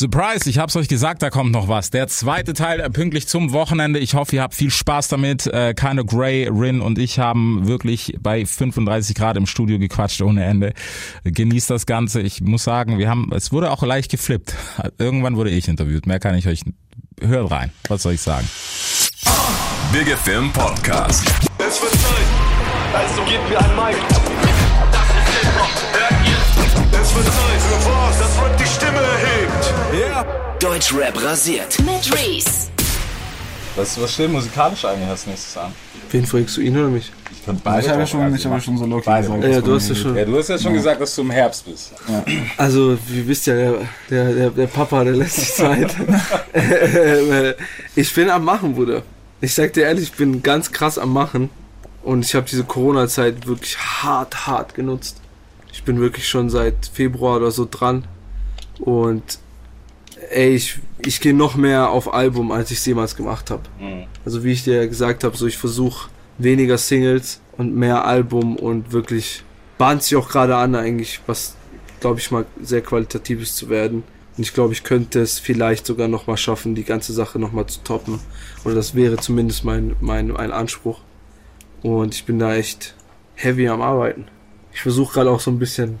Surprise, ich hab's euch gesagt, da kommt noch was. Der zweite Teil äh, pünktlich zum Wochenende. Ich hoffe, ihr habt viel Spaß damit. Äh, Keine Gray, Rin und ich haben wirklich bei 35 Grad im Studio gequatscht ohne Ende. Genießt das Ganze. Ich muss sagen, wir haben, es wurde auch leicht geflippt. Irgendwann wurde ich interviewt. Mehr kann ich euch, hört rein. Was soll ich sagen? Big Film Podcast. Es wird Zeit. Also gebt mir ein Mic. Das ist Hip-Hop. Hört ihr? Es wird Zeit für was, Stimme erhebt. Yeah. Deutschrap rasiert. Mit Reese. Was, was steht musikalisch eigentlich als nächstes an? Wen fragst du ihn oder mich? Ich könnte beide Ich habe ja schon, ich habe ja schon so Beide. gesagt. Ja, du hast ja schon. Ja, du hast ja schon gesagt, dass du im Herbst bist. Also, wie wisst ja, der, der, der, der Papa, der lässt sich Zeit. Ich bin am Machen, Bruder. Ich sag dir ehrlich, ich bin ganz krass am Machen. Und ich habe diese Corona-Zeit wirklich hart, hart genutzt. Ich bin wirklich schon seit Februar oder so dran. Und ey, ich, ich gehe noch mehr auf Album, als ich es jemals gemacht habe. Also wie ich dir ja gesagt habe, so ich versuche weniger Singles und mehr Album und wirklich bahnt sich auch gerade an eigentlich, was glaube ich mal sehr qualitatives zu werden. Und ich glaube, ich könnte es vielleicht sogar noch mal schaffen, die ganze Sache noch mal zu toppen. Oder das wäre zumindest mein, mein, mein Anspruch. Und ich bin da echt heavy am Arbeiten. Ich versuche gerade auch so ein bisschen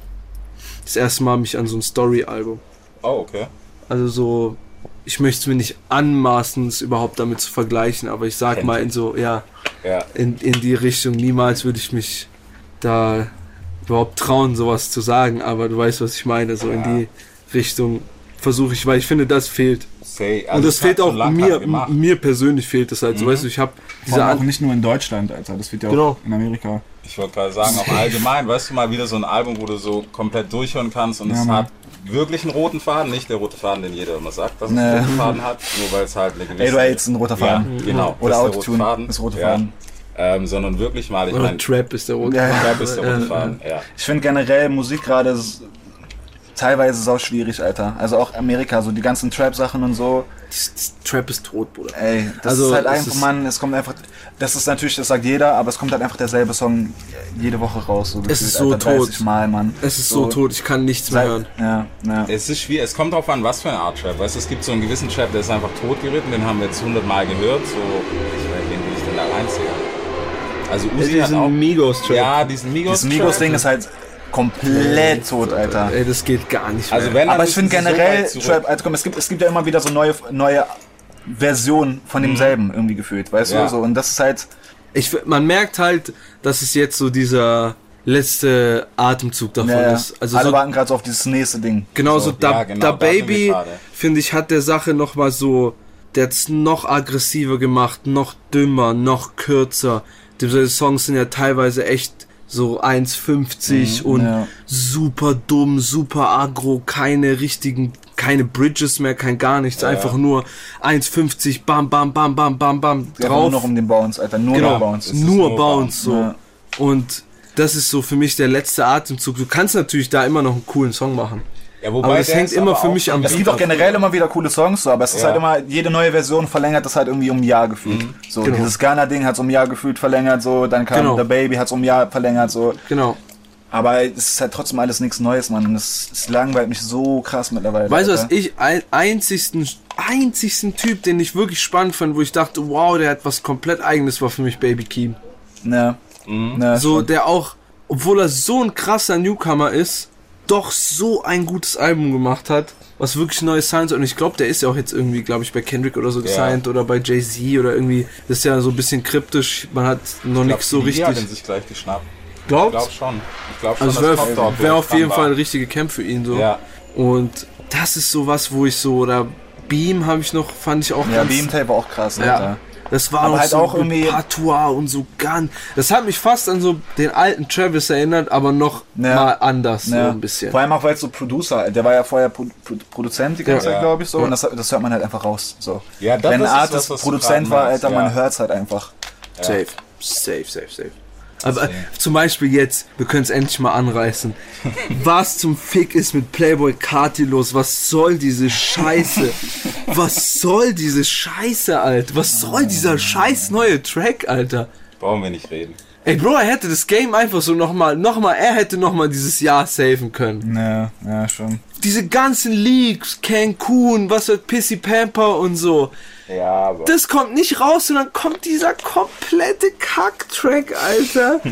das erste Mal mich an so ein Story-Album. Oh, okay. Also so, ich möchte es mir nicht anmaßen, es überhaupt damit zu vergleichen, aber ich sag mal in so, ja, Ja. in, in die Richtung. Niemals würde ich mich da überhaupt trauen, sowas zu sagen, aber du weißt, was ich meine. So in Ja. die Richtung versuche ich, weil ich finde, das fehlt. Say, Und das fehlt auch lang mir, mir persönlich fehlt das halt. So, weißt du, ich habe diese auch nicht nur in Deutschland, Alter. Das wird ja auch Genau. in Amerika. Ich wollte gerade sagen, auch allgemein, weißt du mal, wieder so ein Album, wo du so komplett durchhören kannst und Ja, es Mann. hat wirklich einen roten Faden, nicht der rote Faden, den jeder immer sagt, dass es Nee. einen roten Faden hat, nur weil es halt eine gewisse... Ey, du hältst einen roter Faden. Ja, genau. Oder das ist der rote Autotune Faden. ist rote ja. Faden. Ähm, sondern wirklich mal, ich oder meine, Trap ist der rote. Ja, ja. Trap ist der rote Faden, ja. Ich finde generell Musik gerade teilweise sau schwierig, Alter. Also auch Amerika, so die ganzen Trap-Sachen und so. Das- das Trap ist tot, Bruder. Ey, das Also, ist halt einfach, ist- Mann, es kommt einfach, das ist natürlich, das sagt jeder, aber es kommt halt einfach derselbe Song jede Woche raus. So Es ist so Alter, 30 tot. Mal, Mann. Es ist so, tot, ich kann nichts mehr hören. ja, ja. Es ist schwierig, es kommt drauf an, was für eine Art Trap. Weißt du, es gibt so einen gewissen Trap, der ist einfach totgeritten, den haben wir jetzt 100 Mal gehört. So, ich weiß, wen will ich denn da reinziehen? Also Uzi hat auch... Diesen Migos-Trap. Ja, diesen Migos Das Migos-Ding ist halt komplett tot, Alter. Ey, das geht gar nicht mehr. Also wenn, Aber ich finde so generell, zurück. Trap, also komm, es gibt, es gibt ja immer wieder so neue, neue Versionen von demselben irgendwie gefühlt, weißt Ja. du? So, und das ist halt, ich, man merkt halt, dass es jetzt so dieser letzte Atemzug davon ja, ja. ist. Also alle so, warten gerade so auf dieses nächste Ding. genauso so. da, ja, genau, da Baby, finde ich, hat der Sache noch mal so, der hat's noch aggressiver gemacht, noch dümmer, noch kürzer. Die Songs sind ja teilweise echt so 1,50 und Mhm, ja. super dumm, super aggro, keine richtigen, keine Bridges mehr, kein gar nichts, einfach nur 1,50, bam, bam, bam, bam, bam, bam, drauf. Nur noch um den Bounce, Alter. Nur Genau, Bounce. Nur nur Bounce, so. Ja. Und das ist so für mich der letzte Atemzug. Du kannst natürlich da immer noch einen coolen Song machen. Ja, wobei Aber das hängt immer für mich am Es gibt auch generell immer wieder coole Songs, so, aber es ist Ja. halt immer, jede neue Version verlängert das halt irgendwie um ein Jahr gefühlt. So, Genau. dieses Ghana-Ding hat es um ein Jahr gefühlt verlängert, so, dann kam Genau. The Baby, hat es um ein Jahr verlängert, so. Genau. Aber es ist halt trotzdem alles nichts Neues, Mann. Und es, es langweilt mich so krass mittlerweile. Weißt du, was ich ein, einzigsten, einzigsten Typ, den ich wirklich spannend fand, wo ich dachte, wow, der hat was komplett eigenes, war für mich Baby Keem. Ne. Ne, So, der auch, obwohl er so ein krasser Newcomer ist, doch so ein gutes Album gemacht hat, was wirklich neue Sounds und ich glaube, der ist ja auch jetzt irgendwie, glaube ich, bei Kendrick oder so gesigned oder bei Jay-Z oder irgendwie, das ist ja so ein bisschen kryptisch, man hat noch Ich nichts so richtig. ihn sich gleich geschnappt. Ich Glaubt? glaube schon. Ich glaube schon, Also wäre wär auf jeden war. Fall ein richtiger Camp für ihn so. Ja. Und das ist so was, wo ich so, oder Beam habe ich noch, fand ich auch Ja, ganz... Beam Tape war auch krass, Ja. Das war Aber auch halt so auch irgendwie- Patois und so ganz. Das hat mich fast an so den alten Travis erinnert, aber noch Ja. mal anders so Ja. ein bisschen. Vor allem auch, weil es so Producer, der war ja vorher Pro Pro Produzent die ganze Ja. Zeit, glaube ich, so. Ja. Und das, das hört man halt einfach raus. So. Ja, das- Wenn Artist was, was du Produzent war, Alter, ja. man hört es halt einfach. Safe, safe, safe, safe. Aber zum Beispiel jetzt, wir können es endlich mal anreißen. Was zum Fick ist mit Playboy Carti los? Was soll diese Scheiße? Was soll diese Scheiße, Alter? Was soll dieser scheiß neue Track, Alter? Brauchen wir nicht reden. Ey, Bro, er hätte das Game einfach so nochmal, nochmal, er hätte nochmal dieses Jahr saven können. Ja, ja, schon. Diese ganzen Leaks, Cancun, was wird Pissy Pamper und so. Ja, aber. Das kommt nicht raus und dann kommt dieser komplette Kack-Track, Alter.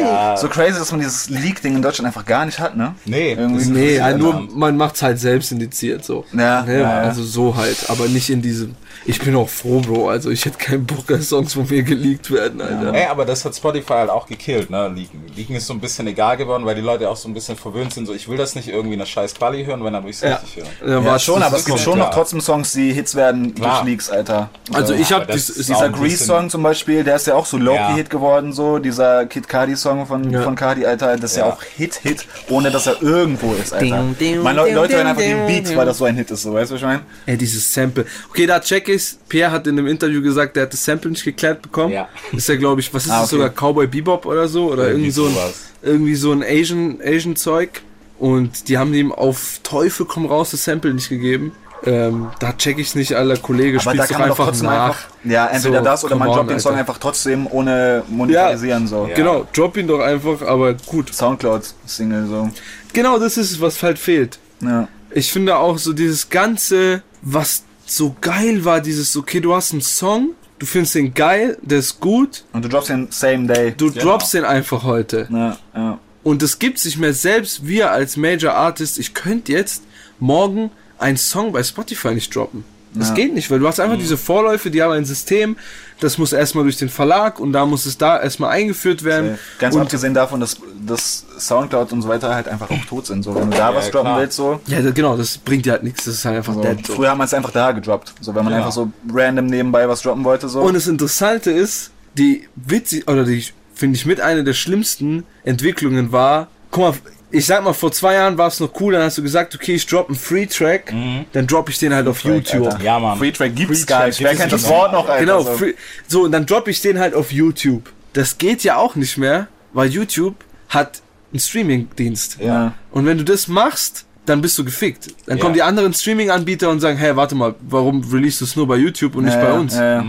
Ja, So crazy, dass man dieses Leak-Ding in Deutschland einfach gar nicht hat, ne? nee, Irgendwie Nee, ja, ein nur man macht's halt selbst indiziert so. Ja, Ne, ja, ja. Also so halt, aber nicht in diesem. Ich bin auch froh, Bro. Also ich hätte keinen Bock, dass Songs von mir geleakt werden, Alter. Ey, aber das hat Spotify halt auch gekillt, ne? Leaken. Leaken ist so ein bisschen egal geworden, weil die Leute auch so ein bisschen verwöhnt sind. So, ich will das nicht irgendwie eine scheiß Quali hören, wenn dann will ich es Ja. richtig hören. Ja, Ja, war schon, aber es gibt schon klar. noch trotzdem Songs, die Hits werden Klar. durch Leaks, Alter. Also So. ich das dies, dieser auch Dieser ein Grease bisschen- Song zum Beispiel, der ist ja auch so Low-Key Ja. Hit geworden, so. Dieser Kid Cardi Song von, Ja. von Cardi, Alter, das ist ja, Ja. auch Hit, Hit, ohne dass er irgendwo ist, Alter. Ding, ding, ding, Leute hören ding, einfach den Beat, ding. weil das so ein Hit ist, so, weißt du, was ich meine? Ey, dieses Sample. Okay, da check ich's. Pierre hat in einem Interview gesagt, der hat das Sample nicht geklärt bekommen. Ja. Ist ja, glaube ich, was ist Ah, das okay. sogar? Cowboy Bebop oder so? Oder irgendwie so ein, irgendwie so ein Asian, Asian Zeug. Und die haben ihm auf Teufel komm raus das Sample nicht gegeben. Ähm, da check ich's nicht, aller Kollege. Aber da kann man einfach nach. einfach, ja, entweder So, das oder man droppt den Song einfach trotzdem ohne monetarisieren, so. Ja. Genau, drop ihn doch einfach, aber gut. Soundcloud-Single, so. Genau, das ist es, was halt fehlt. Ja. Ich finde auch so dieses Ganze, was so geil war, dieses, okay, du hast einen Song, du findest den geil, der ist gut, Und du droppst den same day. du Genau. droppst den einfach heute. Ja, ja. Und es gibt sich mehr selbst, wir als Major Artist, ich könnte jetzt morgen einen Song bei Spotify nicht droppen. Das Ja. geht nicht, weil du hast einfach diese Vorläufe, die haben ein System, das muss erstmal durch den Verlag und da muss es da erstmal eingeführt werden. Ganz und abgesehen davon, dass, dass Soundcloud und so weiter halt einfach auch tot sind. So, wenn du da Ja, was droppen klar. willst, so. ja, da- genau, das bringt dir halt nichts, das ist halt einfach so. dead. Früher haben wir es einfach da gedroppt. So, wenn man Ja. einfach so random nebenbei was droppen wollte, so. Und das Interessante ist, die witzig, oder die, finde ich, mit einer der schlimmsten Entwicklungen war, guck mal, ich sag mal, vor zwei Jahren war es noch cool, dann hast du gesagt, okay, ich drop einen Free-Track, dann drop ich den halt auf YouTube. Alter. Ja, Mann. Free Track gibt's Free gar nicht. Wer kennt nicht. das Wort noch, Alter? Genau, so. free, so, und dann drop ich den halt auf YouTube. Das geht ja auch nicht mehr, weil YouTube hat einen Streaming-Dienst. Ja. Und wenn du das machst, dann bist du gefickt. Dann Ja. kommen die anderen Streaming-Anbieter und sagen, hey, warte mal, warum release du es nur bei YouTube und nicht Ja, bei ja, uns? ja, ja.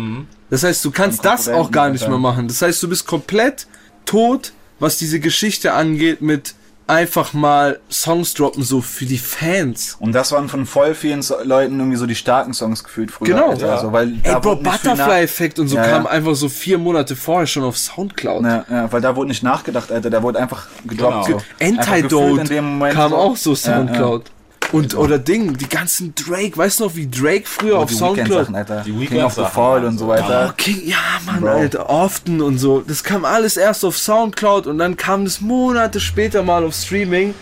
Das heißt, du kannst das auch gar nicht mehr machen. Das heißt, du bist komplett tot, was diese Geschichte angeht mit einfach mal Songs droppen, so für die Fans. Und das waren von voll vielen so Leuten irgendwie so die starken Songs gefühlt früher. Genau. Alter, Ja. so, weil Ey, da Bro, Butterfly-Effekt und so Ja, ja. kam einfach so vier Monate vorher schon auf Soundcloud. Ja, ja, weil da wurde nicht nachgedacht, Alter. Der wurde einfach gedroppt. Genau. So. Einfach Antidote in dem Moment kam so. auch so Ja, Soundcloud. Und, oder Ding, die ganzen Drake, weißt du noch, wie Drake früher auf Soundcloud Alter. Die King of the Fall und so weiter. Oh, King, ja, Mann, Bro. Alter, often und so. Das kam alles erst auf Soundcloud und dann kam das Monate später mal auf Streaming.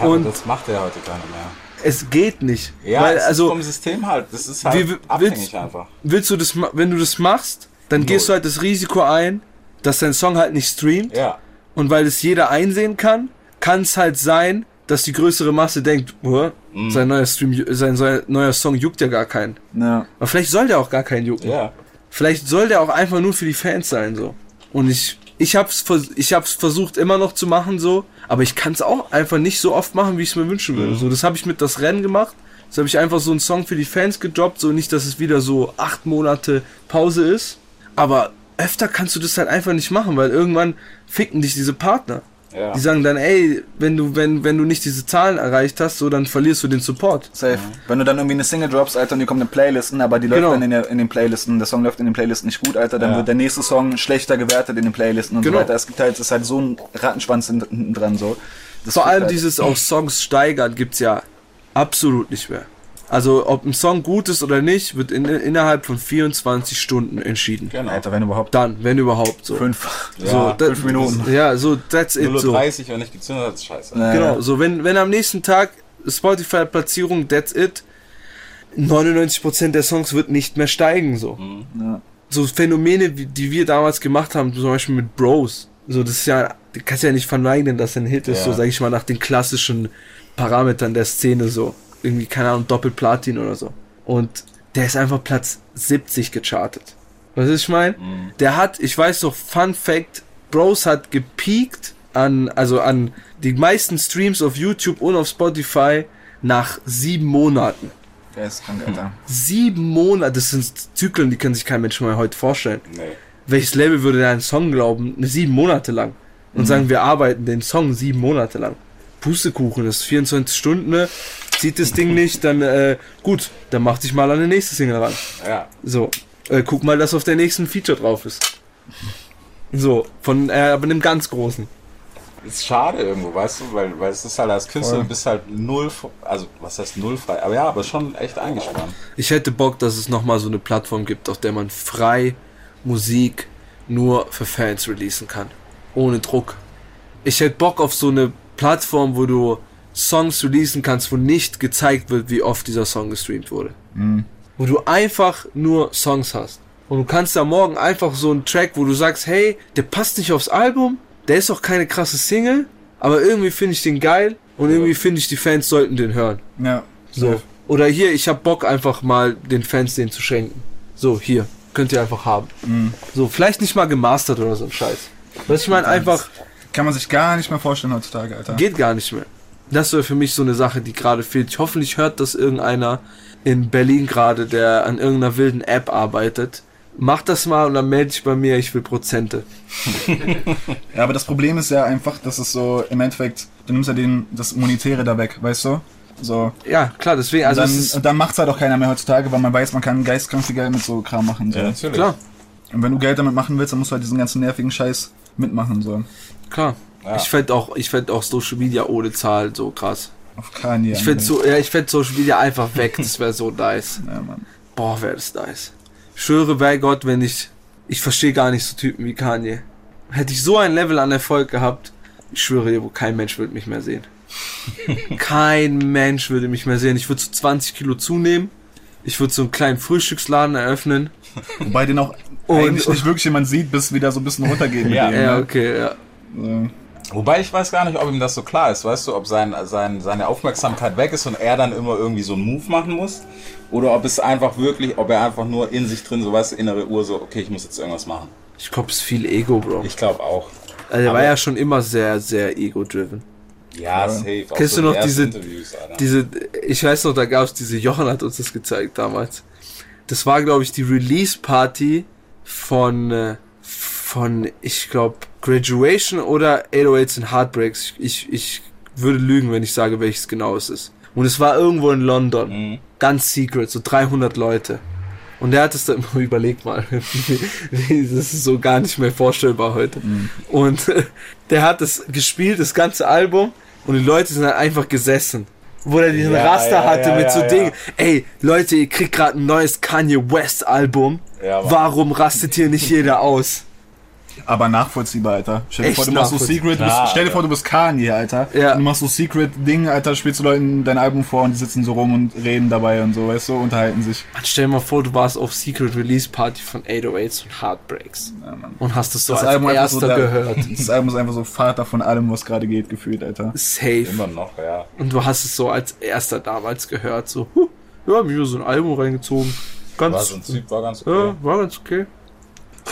Ja, Und- das macht er heute keiner mehr. Es geht nicht. Ja, Weil, es also, ist vom System halt. Das ist halt Wie- abhängig willst- einfach. willst du das, ma- wenn du das machst, dann gehst du halt das Risiko ein, dass dein Song halt nicht streamt. Ja. Und weil es jeder einsehen kann, kann es halt sein, dass die größere Masse denkt, "Hä, Mhm. sein neuer Stream, sein sein neuer Song juckt ja gar keinen. Ja. Aber vielleicht soll der auch gar keinen jucken. Ja. Vielleicht soll der auch einfach nur für die Fans sein, so. Und ich, ich hab's, ich hab's versucht immer noch zu machen, so. Aber ich kann's auch einfach nicht so oft machen, wie ich es mir wünschen würde. So, das habe ich mit das Rennen gemacht. Das habe ich einfach so einen Song für die Fans gedroppt, so nicht, dass es wieder so acht Monate Pause ist. Aber öfter kannst du das halt einfach nicht machen, weil irgendwann ficken dich diese Partner. Ja. Die sagen dann, ey, wenn du, wenn, wenn du nicht diese Zahlen erreicht hast, so, dann verlierst du den Support. Safe. Wenn du dann irgendwie eine Single droppst, Alter, und die kommt in Playlisten, aber die läuft Genau. dann in, der, in den Playlisten, der Song läuft in den Playlisten nicht gut, Alter, dann Ja. wird der nächste Song schlechter gewertet in den Playlisten und Genau. so weiter. Es gibt halt, es ist halt so ein Rattenschwanz hinten dran, so. Das Vor allem halt. dieses auch Songs steigern gibt's ja absolut nicht mehr. Also ob ein Song gut ist oder nicht, wird in, innerhalb von 24 Stunden entschieden. Genau. Alter, wenn überhaupt. Dann, wenn überhaupt so. Fünf. Ja, so, da- fünf Minuten. Ja, so that's it 0 so. 30, wenn nicht gezündet hat, ist scheiße. Ja, Genau, so wenn wenn am nächsten Tag Spotify Platzierung that's it 99% der Songs wird nicht mehr steigen so. Ja. So Phänomene, wie- die wir damals gemacht haben, zum Beispiel mit Bros. So das ist ja, du kannst ja nicht verneinen, dass ein Hit ist, Ja. so sag ich mal nach den klassischen Parametern der Szene so. Irgendwie, keine Ahnung, Doppelplatin oder so. Und der ist einfach Platz 70 gechartet. Was ich meine? Der hat, ich weiß doch, Fun Fact, Bros hat gepiekt an, also an die meisten Streams auf YouTube und auf Spotify nach sieben Monaten. Der ist krank, Alter. Sieben Monate, das sind Zyklen, die kann sich kein Mensch mehr heute vorstellen. Nee. Welches Label würde da einen Song glauben? Ne, Sieben Monate lang. und sagen, wir arbeiten den Song sieben Monate lang. Pustekuchen, das ist 24 Stunden, ne? Zieht das Ding nicht, dann äh, gut, dann mach dich mal an die nächste Single ran. Ja. So, äh, guck mal, dass auf der nächsten Feature drauf ist. So, von, äh, aber einem ganz großen. Ist schade irgendwo, weißt du, weil, weil es ist halt als Künstler, bist halt null, also was heißt nullfrei, aber ja, aber schon echt eingespannt. Ich hätte Bock, dass es nochmal so eine Plattform gibt, auf der man frei Musik nur für Fans releasen kann. Ohne Druck. Ich hätte Bock auf so eine Plattform, wo du Songs releasen kannst, wo nicht gezeigt wird, wie oft dieser Song gestreamt wurde. Wo du einfach nur Songs hast. Und du kannst da morgen einfach so einen Track, wo du sagst, hey, der passt nicht aufs Album, der ist auch keine krasse Single, aber irgendwie finde ich den geil und irgendwie finde ich, die Fans sollten den hören. Ja. So. Oder hier, ich hab Bock einfach mal den Fans den zu schenken. So, hier. Könnt ihr einfach haben. So, vielleicht nicht mal gemastert oder so ein Scheiß. Du, ich meine, einfach Kann man sich gar nicht mehr vorstellen heutzutage, Alter. geht gar nicht mehr. Das wäre für mich so eine Sache, die gerade fehlt. Ich hoffentlich hört das irgendeiner in Berlin gerade, der an irgendeiner wilden App arbeitet. Mach das mal und dann melde dich bei mir, ich will Prozente. Ja, aber das Problem ist ja einfach, dass es so im Endeffekt, du nimmst ja den, das Monetäre da weg, weißt du? So. Ja, klar, deswegen, also dann, es ist, und dann macht's halt auch keiner mehr heutzutage, weil man weiß, man kann geistkrank viel Geld mit so Kram machen. So. natürlich. klar, Und wenn du Geld damit machen willst, dann musst du halt diesen ganzen nervigen Scheiß mitmachen. So. klar. Ja. Ich fänd auch, ich fänd auch Social Media ohne Zahl so krass. Auf Kanye. Ich fänd so, ja, ich fänd Social Media einfach weg, das wäre so nice. Ja, Mann. Boah, wäre das nice. Ich schwöre bei Gott, wenn ich. Ich verstehe gar nicht so Typen wie Kanye. Hätte ich so ein Level an Erfolg gehabt, ich schwöre dir, wo kein Mensch würde mich mehr sehen. kein Mensch würde mich mehr sehen. Ich würde so 20 Kilo zunehmen. Ich würde so einen kleinen Frühstücksladen eröffnen. Wobei den auch Und- eigentlich nicht wirklich jemand sieht, bis wieder so ein bisschen runtergeht mit Ja. dem. Ja, ne? okay, ja. So. Wobei ich weiß gar nicht, ob ihm das so klar ist, weißt du, ob sein, sein, seine Aufmerksamkeit weg ist und er dann immer irgendwie so einen Move machen muss. Oder ob es einfach wirklich, ob er einfach nur in sich drin, so weißt du, innere Uhr, so, okay, ich muss jetzt irgendwas machen. Ich glaube, es ist viel Ego, Bro. Ich glaube auch. Also, er war ja schon immer sehr, sehr ego-driven. Ja, safe. Auch Kennst so du noch diese-. Diese, ich weiß noch, da gab es diese, Jochen hat uns das gezeigt damals. Das war, glaube ich, die Release-Party von, äh, von, ich glaube, Graduation oder 808s and Heartbreaks. Ich, ich würde lügen, wenn ich sage, welches genau es ist. Und es war irgendwo in London. Mhm. Ganz secret, so 300 Leute. Und der hat es dann, überlegt mal, das ist so gar nicht mehr vorstellbar heute. Und äh, der hat es gespielt, das ganze Album, und die Leute sind halt einfach gesessen. Wo er diesen Ja, Raster ja, hatte ja, mit so. Dingen. Ey, Leute, ihr kriegt gerade ein neues Kanye West Album. Warum rastet hier nicht jeder aus? Aber nachvollziehbar, Alter. Stell dir Echt vor, du machst so. Secret, du bist, Klar, stell dir Alter. vor, du bist Kanye, Alter. Ja. Und du machst so Secret-Ding, Alter, spielst du Leuten dein Album vor und die sitzen so rum und reden dabei und so, weißt du, unterhalten sich. Mann, stell dir mal vor, du warst auf Secret Release Party von 808s und Heartbreaks. Ja, Mann. Und hast es so Das als Album erster so der- gehört. Das Album ist einfach so Vater von allem, was gerade geht, gefühlt, Alter. Safe. Immer noch, ja. Und du hast es so als erster damals gehört. So, huh, ja, mir so ein Album reingezogen. Ganz, War so ein Typ, war ganz okay. ja, war ganz okay.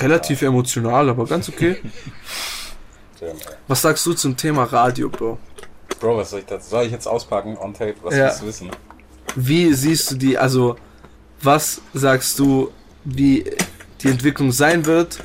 Relativ emotional, aber ganz okay. Was sagst du zum Thema Radio, Bro? Bro, was soll ich das? Soll ich jetzt auspacken on tape? Was Ja. willst du wissen? Wie siehst du die, also, was sagst du, wie die Entwicklung sein wird?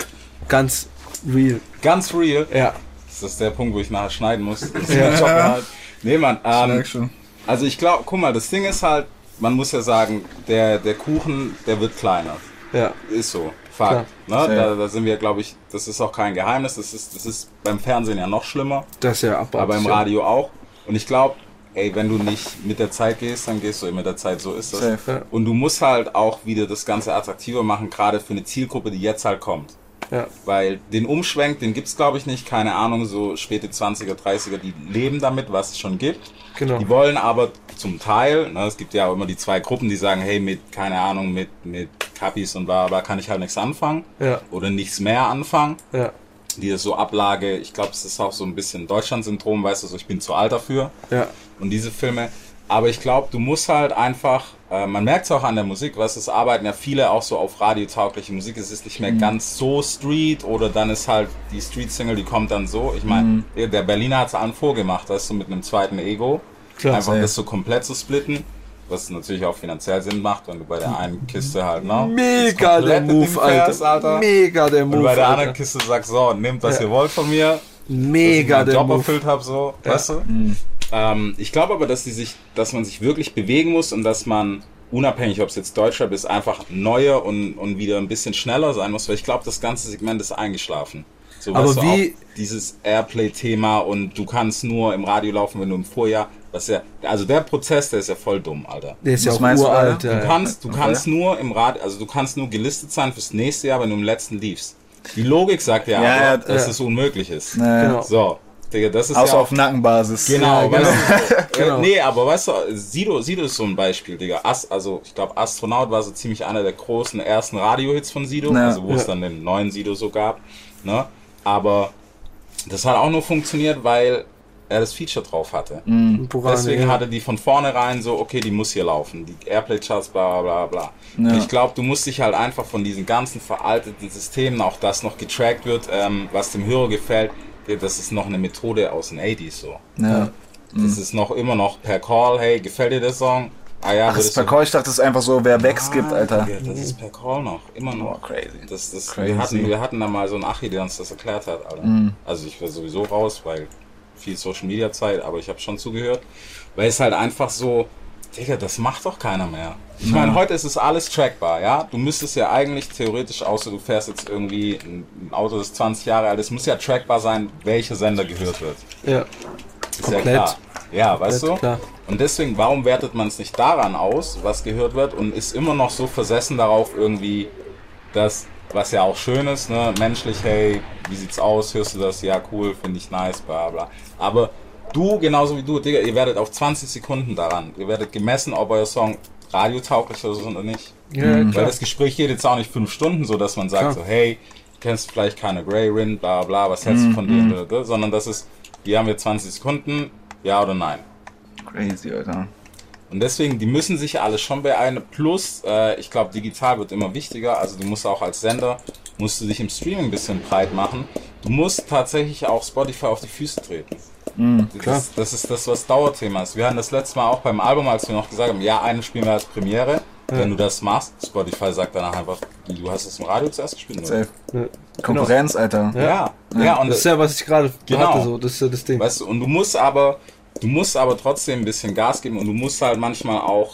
Ganz real. Ganz real. Ja. Das ist der Punkt, wo ich nachher schneiden muss. Das ist Ja. Nee, Mann. Ähm, schon. also ich glaube, guck mal, das Ding ist halt, man muss ja sagen, der, der Kuchen, der wird kleiner. Ja. Ist so. Fakt. Ne? Da, da sind wir, glaube ich, das ist auch kein Geheimnis. Das ist, das ist beim Fernsehen ja noch schlimmer, Das ist ja abartig. aber im ja. Radio auch. Und ich glaube, ey, wenn du nicht mit der Zeit gehst, dann gehst du immer mit der Zeit. So ist das. Safe. Ja. Und du musst halt auch wieder das Ganze attraktiver machen, gerade für eine Zielgruppe, die jetzt halt kommt. Ja. Weil den Umschwenk, den gibt's glaube ich nicht, keine Ahnung, so späte 20er, 30er, die leben damit, was es schon gibt. Genau. Die wollen aber zum Teil, ne, es gibt ja auch immer die zwei Gruppen, die sagen, hey, mit, keine Ahnung, mit, mit Kapis und bla, bla kann ich halt nichts anfangen. Ja. Oder nichts mehr anfangen. Ja. Die ist so Ablage, ich glaube, es ist auch so ein bisschen Deutschland-Syndrom, weißt du, so ich bin zu alt dafür Ja. und diese Filme. Aber ich glaube, du musst halt einfach, äh, man merkt es auch an der Musik, was es arbeiten ja viele auch so auf radiotaugliche Musik. Es ist nicht mehr ganz so Street oder dann ist halt die Street-Single, die kommt dann so. Ich meine, der Berliner hat es allen vorgemacht, weißt du, mit einem zweiten Ego. Klar, einfach safe. das so komplett zu splitten. Was natürlich auch finanziell Sinn macht, wenn du bei der einen Kiste halt, ne? Mega der Move, fährst, Alter. Mega der Move. Und bei der Alter. anderen Kiste sagst so, nehmt was Ja. ihr wollt von mir. mega dass ich der Job Move. erfüllt habe, so, weißt du? Ähm, ich glaube aber, dass die sich, dass man sich wirklich bewegen muss und dass man unabhängig, ob es jetzt Deutschrap ist, einfach neuer und, und wieder ein bisschen schneller sein muss, weil ich glaube, das ganze Segment ist eingeschlafen. So, Aber weißt du, wie- auch dieses Airplay-Thema und du kannst nur im Radio laufen, wenn du im Vorjahr, was ja, also der Prozess, der ist ja voll dumm, Alter. Der ist ja auch meinst du, uralt. Ja, Du ja. kannst, du kannst nur im Radio, also du kannst nur gelistet sein fürs nächste Jahr, wenn du im letzten liefst. Die Logik sagt ja, Ja, aber, ja, dass ja. es unmöglich ist. Naja. Genau. So, Digga, das ist Außer ja auch, auf Nackenbasis. Genau, Ja, genau. weißt du, Genau. äh, nee, aber weißt du, Sido, Sido ist so ein Beispiel, Digga. Ast, also ich glaube, Astronaut war so ziemlich einer der großen ersten Radiohits von Sido, Ja. also wo es Ja. dann den neuen Sido so gab. Ne? Aber das hat auch nur funktioniert, weil er das Feature drauf hatte. Burane, Deswegen ja. hatte die von vornherein so, okay, die muss hier laufen. Die Airplay-Charts, bla bla bla. Ja. Ich glaube, du musst dich halt einfach von diesen ganzen veralteten Systemen, auch das noch getrackt wird, ähm, was dem Hörer gefällt, das ist noch eine Methode aus den 80s so. Ja. Das ist noch immer noch per Call, hey, gefällt dir der Song? Ah ja, Ach, das ist per Call, ich dachte, das ist einfach so, wer gibt, Ah, Alter. Das ist per Call noch, immer noch. Oh, crazy. Das, das, Crazy. Wir, hatten, wir hatten da mal so einen Achi, der uns das erklärt hat. Alter. Mhm. Also ich war sowieso raus, weil viel Social Media Zeit, aber ich habe schon zugehört. Weil es halt einfach so, Digga, das macht doch keiner mehr. Ich meine, heute ist es alles trackbar, ja? Du müsstest ja eigentlich theoretisch, außer du fährst jetzt irgendwie ein Auto, das 20 Jahre alt ist, muss ja trackbar sein, welcher Sender gehört wird. Ja. Ist Komplett. ja klar. Ja, weißt du? klar. Und deswegen, warum wertet man es nicht daran aus, was gehört wird und ist immer noch so versessen darauf irgendwie, dass, was ja auch schön ist, ne, menschlich, hey, wie sieht's aus, hörst du das, ja, cool, finde ich nice, bla bla. Aber du, genauso wie du, Digga, ihr werdet auf 20 Sekunden daran, ihr werdet gemessen, ob euer Song radiotauglich ist oder nicht. Ja, Weil klar. das Gespräch geht jetzt auch nicht fünf Stunden, so dass man sagt Klar. so, hey, kennst vielleicht keine Grey Rin, bla bla, was hältst du von dem, bla, bla, sondern das ist, hier haben wir 20 Sekunden, ja oder nein. Crazy, Alter. Und deswegen, die müssen sich alle schon beeilen. Plus, äh, ich glaube, digital wird immer wichtiger. Also du musst auch als Sender, musst du dich im Streaming ein bisschen breit machen. Du musst tatsächlich auch Spotify auf die Füße treten. das, das ist das, was Dauerthema ist. Wir hatten das letzte Mal auch beim Album, als wir noch gesagt haben, ja, einen spielen wir als Premiere. Wenn du das machst, Spotify sagt danach einfach, du hast es im Radio zuerst gespielt. Safe. Konkurrenz, Alter. Ja, ja, und Das ist ja, was ich gerade Genau. hatte, so. Das ist ja das Ding. Weißt du, und du musst aber, du musst aber trotzdem ein bisschen Gas geben und du musst halt manchmal auch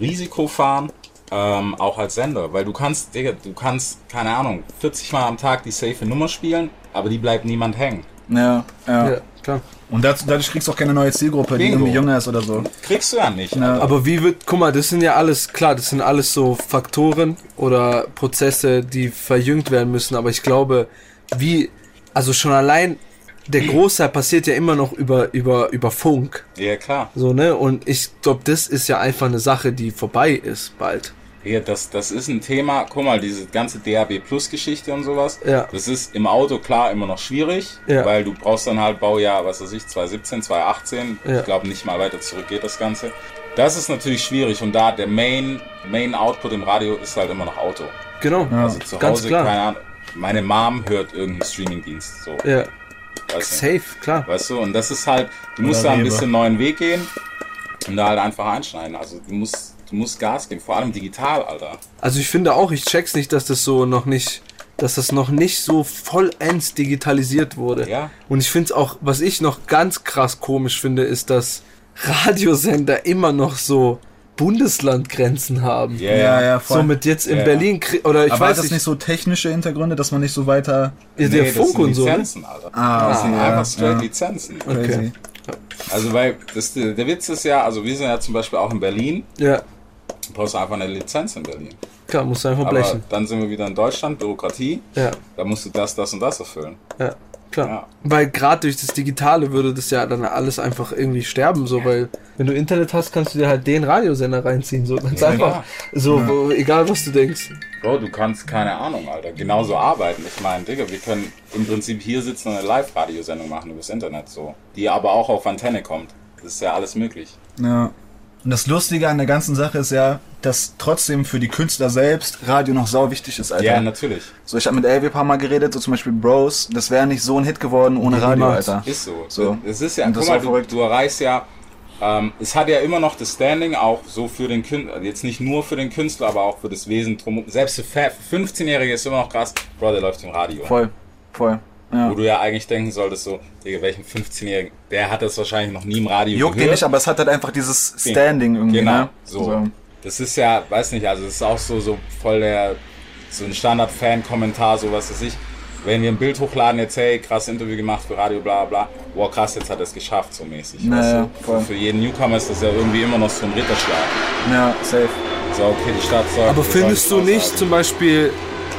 Risiko fahren, ähm, auch als Sender, weil du kannst, Digga, du kannst, keine Ahnung, 40 Mal am Tag die safe Nummer spielen, aber die bleibt niemand hängen. Ja, ja. Ja, klar. Und dazu, dadurch kriegst du auch keine neue Zielgruppe, die Bingo. irgendwie jünger ist oder so. Kriegst du ja nicht. Ja. Aber wie wird, guck mal, das sind ja alles, klar, das sind alles so Faktoren oder Prozesse, die verjüngt werden müssen, aber ich glaube, wie, also schon allein, der Großteil passiert ja immer noch über, über, über Funk, Ja, klar. so, ne, und ich glaube, das ist ja einfach eine Sache, die vorbei ist bald. Ja, das, das ist ein Thema, guck mal, diese ganze DAB Plus Geschichte und sowas, Ja. das ist im Auto klar immer noch schwierig, Ja. weil du brauchst dann halt Baujahr, was weiß ich, 2017, 2018, Ja. ich glaube nicht mal weiter zurück geht das Ganze. Das ist natürlich schwierig und da der Main, Main Output im Radio ist halt immer noch Auto. Genau, Also zu ganz Hause, klar. keine Ahnung, meine Mom hört irgendeinen Streamingdienst, so, Ja, weißt du? safe, klar. Weißt du, und das ist halt, du musst da ein Rewe. bisschen neuen Weg gehen und da halt einfach einschneiden. Also du musst, du musst Gas geben, vor allem digital, Alter. Also ich finde auch, ich check's nicht, dass das so noch nicht, dass das noch nicht so vollends digitalisiert wurde. Ja. Und ich finde es auch, was ich noch ganz krass komisch finde, ist, dass Radiosender immer noch so Bundeslandgrenzen haben. Ja, Ja, ja, voll. Somit jetzt in Ja. Berlin, oder ich Aber hat weiß das nicht, nicht so technische Hintergründe, dass man nicht so weiter. ja, der Nee, das Funk sind und so. Ne? Lizenzen, Alter. Ah, Das sind okay, ja, einfach straight ja. Lizenzen. Crazy. Also weil das, der Witz ist ja, also wir sind ja zum Beispiel auch in Berlin, Ja, du brauchst einfach eine Lizenz in Berlin. klar, musst du einfach Aber blechen. dann sind wir wieder in Deutschland, Bürokratie, Ja, da musst du das, das und das erfüllen. ja, klar. Ja. Weil gerade durch das Digitale würde das ja dann alles einfach irgendwie sterben, so, weil wenn du Internet hast, kannst du dir halt den Radiosender reinziehen, so ganz Ja, einfach. klar. So, wo, egal was du denkst. Bro, du kannst keine Ahnung, Alter, genauso arbeiten. Ich meine, Digga, wir können im Prinzip hier sitzen und eine Live-Radiosendung machen übers Internet, so. Die aber auch auf Antenne kommt. Das ist ja alles möglich. Ja. Und das Lustige an der ganzen Sache ist ja, dass trotzdem für die Künstler selbst Radio noch sau wichtig ist, Alter. Ja, natürlich. so, ich habe mit Elvi ein paar Mal geredet, so zum Beispiel Bros, das wäre nicht so ein Hit geworden ohne Nee, Radio. Alter. Ist so. So. Es ist ja, Und das guck mal, du, du erreichst ja, ähm, es hat ja immer noch das Standing, auch so für den Künstler, jetzt nicht nur für den Künstler, aber auch für das Wesen drum. Selbst für 15-Jährige ist immer noch krass, Bro, der läuft im Radio. Voll, voll. Ja. Wo du ja eigentlich denken solltest, so, Digga, welchen 15-Jährigen, der hat das wahrscheinlich noch nie im Radio Juckt gehört. ihn nicht, aber es hat halt einfach dieses Standing irgendwie, Genau, ne? so. Das ist ja, weiß nicht, also es ist auch so, so voll der, so ein Standard-Fan-Kommentar, so was weiß ich. Wenn wir ein Bild hochladen, jetzt, hey, krass Interview gemacht für Radio, bla bla, wow, krass, jetzt hat er es geschafft, so mäßig. Naja, weißt du? voll. Für jeden Newcomer ist das ja irgendwie immer noch so ein Ritterschlag. Ja, safe. So, okay, die Stadt sagt. Aber findest du nicht, zum Beispiel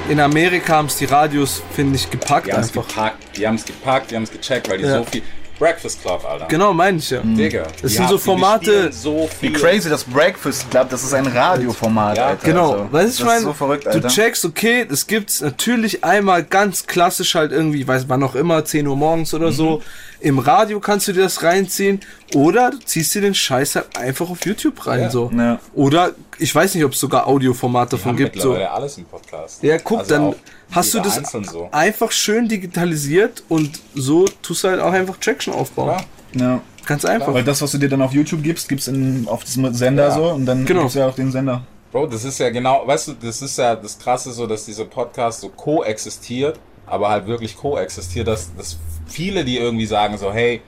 in Amerika haben es die Radios, finde ich, gepackt Die haben es einfach. gepackt, die haben es gepackt, die haben es gecheckt, weil die Ja. so viel. Breakfast Club, Alter. Genau, meine ich ja. Digga. Das sind so Formate- So Wie viel. crazy das Breakfast Club, das ist ein Radioformat, Ja, Alter. Genau, Also, weißt du, ich das ist meine, so verrückt, du checkst, okay, es gibt's natürlich einmal ganz klassisch halt irgendwie, weiß wann auch immer, 10 Uhr morgens oder Mhm. so. Im Radio kannst du dir das reinziehen oder du ziehst dir den Scheiß halt einfach auf YouTube rein, Ja. so. Ja. Oder, ich weiß nicht, ob es sogar Audioformate Die davon gibt, so. alles im Podcast. Ja, guck, Also dann auch hast du das so. einfach schön digitalisiert und so tust du halt auch einfach Traction aufbauen. Ja. Ja. Ganz einfach. Weil das, was du dir dann auf YouTube gibst, gibt's in, auf diesem Sender Ja. so und dann Genau. gibt's ja auch den Sender. Bro, das ist ja genau, weißt du, das ist ja das Krasse so, dass dieser Podcast so koexistiert, aber halt wirklich koexistiert, dass, dass viele, die irgendwie sagen so, hey,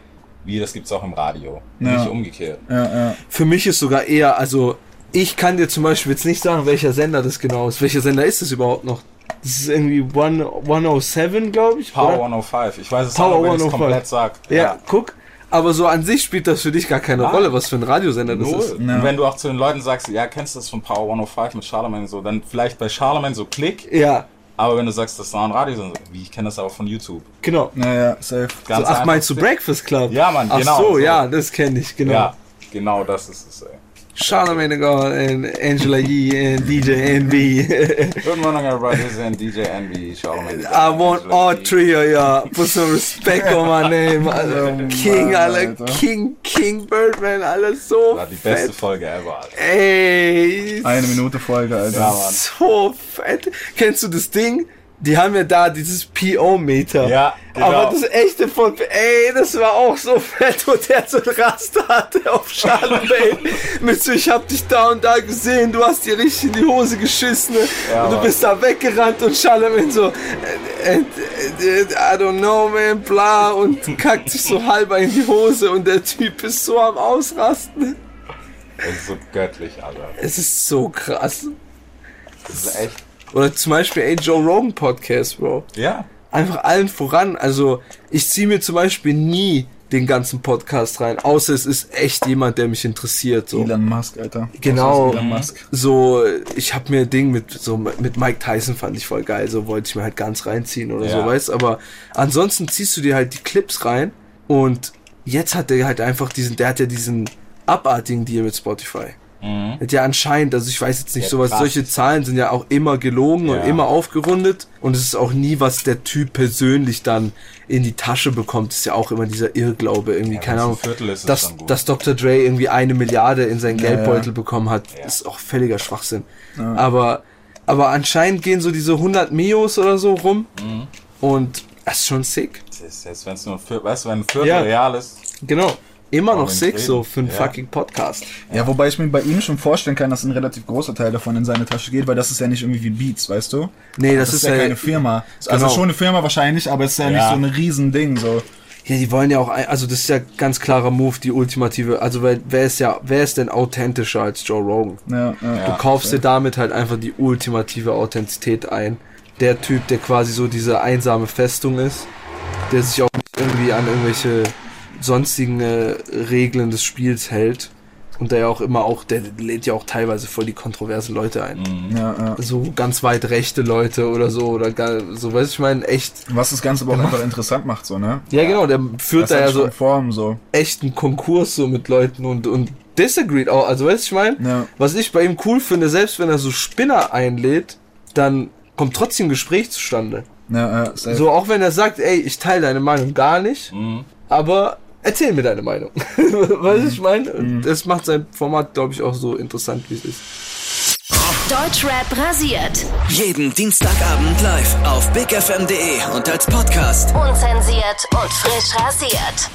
wie, das gibt's auch im Radio. Ja. Nicht umgekehrt. Ja, ja. Für mich ist sogar eher, also ich kann dir zum Beispiel jetzt nicht sagen, welcher Sender das genau ist. Welcher Sender ist das überhaupt noch? Das ist irgendwie One, 107, glaube ich. Power oder? 105. Ich weiß es Power auch, wenn ich es 105. komplett sag. Ja, guck. Aber so an sich spielt das für dich gar keine Nein. Rolle, was für ein Radiosender das ist. Und wenn du auch zu den Leuten sagst, ja, kennst du das von Power 105 mit Charlemagne so, dann vielleicht bei Charlemagne so Klick, Ja, aber wenn du sagst, das ist ein Radiosender, wie ich kenne das aber von YouTube. genau. Ja, ja, safe. Ganz So, ach, meinst du Breakfast Club? Ja, Mann, ach genau, so, so. ja, das kenne ich, genau. Ja, genau das ist es, ey. Charlamagne God and Angela Yee and DJ NB. Good morning, everybody. This is DJ NB, Charlemagne. I want all three of y'all. Put some respect on my name. Alter. King, Mann, Alter. Alter. King, King Birdman, Alter. So War die beste fett. Folge ever, Alter. Ey. Eine Minute Folge, Alter. Ja, Mann. So fett. Kennst du das Ding? Die haben ja da dieses PO-Meter. Ja, genau. Aber das echte von, ey, das war auch so fett, wo der so ein Raster hatte auf Charlemagne. Mit so, ich hab dich da und da gesehen, du hast dir richtig in die Hose geschissen. Ja, und du bist da weggerannt und Charlemagne so, äh, äh, äh, I don't know, man, bla. Und kackt sich so halber in die Hose und der Typ ist so am Ausrasten. Das ist so göttlich, Alter. Es ist so krass. Das ist echt. Oder zum Beispiel, ey, Joe Rogan Podcast, Bro. Ja. Einfach allen voran. Also, ich ziehe mir zum Beispiel nie den ganzen Podcast rein, außer es ist echt jemand, der mich interessiert. So. Elon Musk, Alter. Genau. Elon Musk. So, ich habe mir ein Ding mit so mit Mike Tyson fand ich voll geil, so wollte ich mir halt ganz reinziehen oder Ja. so, weißt, aber ansonsten ziehst du dir halt die Clips rein und jetzt hat der halt einfach diesen, der hat ja diesen abartigen Deal mit Spotify. Hat ja anscheinend, also ich weiß jetzt nicht Ja, sowas, krass. solche Zahlen sind ja auch immer gelogen und Ja. immer aufgerundet und es ist auch nie, was der Typ persönlich dann in die Tasche bekommt, das ist ja auch immer dieser Irrglaube irgendwie, keine wenn's ein Ahnung, Viertel ist, dass, dass Dr. Dre irgendwie eine Milliarde in seinen Ja, Geldbeutel ja. bekommen hat, ist auch völliger Schwachsinn. Aber, aber anscheinend gehen so diese 100 Mios oder so rum Mhm. und das ist schon sick. Das ist jetzt, wenn es nur ein Viertel, weißt du, wenn ein Viertel Ja. real ist, Genau. Immer noch sick reden. so für einen Ja. fucking Podcast. Ja, wobei ich mir bei ihm schon vorstellen kann, dass ein relativ großer Teil davon in seine Tasche geht, weil das ist ja nicht irgendwie wie Beats, weißt du? Nee, das, Das, ist ist ja ja keine Firma. Also Genau. schon eine Firma wahrscheinlich, aber es ist ja, nicht Ja. so ein Riesending, so. Ja, die wollen ja auch, ein- also das ist ja ganz klarer Move, die ultimative, also wer, wer ist ja, wer ist denn authentischer als Joe Rogan? Ja, ja. Ja. Du kaufst dir damit halt einfach die ultimative Authentizität ein. Der Typ, der quasi so diese einsame Festung ist, der sich auch nicht irgendwie an irgendwelche sonstigen äh, Regeln des Spiels hält. Und der ja auch immer auch, der lädt ja auch teilweise voll die kontroversen Leute ein. ja, ja. So ganz weit rechte Leute oder so, oder gar, so, weißt du, ich meine, echt. Was das Ganze aber auch einfach interessant macht, so, ne? Ja, genau, der führt Das da ja so Form, so. echt einen Konkurs so mit Leuten und, und disagreed auch. Also, weißt du, ich meine, Ja. was ich bei ihm cool finde, selbst wenn er so Spinner einlädt, dann kommt trotzdem Gespräch zustande. Ja, ja, safe. So, auch wenn er sagt, ey, ich teile deine Meinung gar nicht, aber erzähl mir deine Meinung. weißt du, ich meine? Und Das macht sein Format, glaube ich, auch so interessant, wie es ist. Deutschrap rasiert. Jeden Dienstagabend live auf bigfm.de und als Podcast. Unzensiert und frisch rasiert.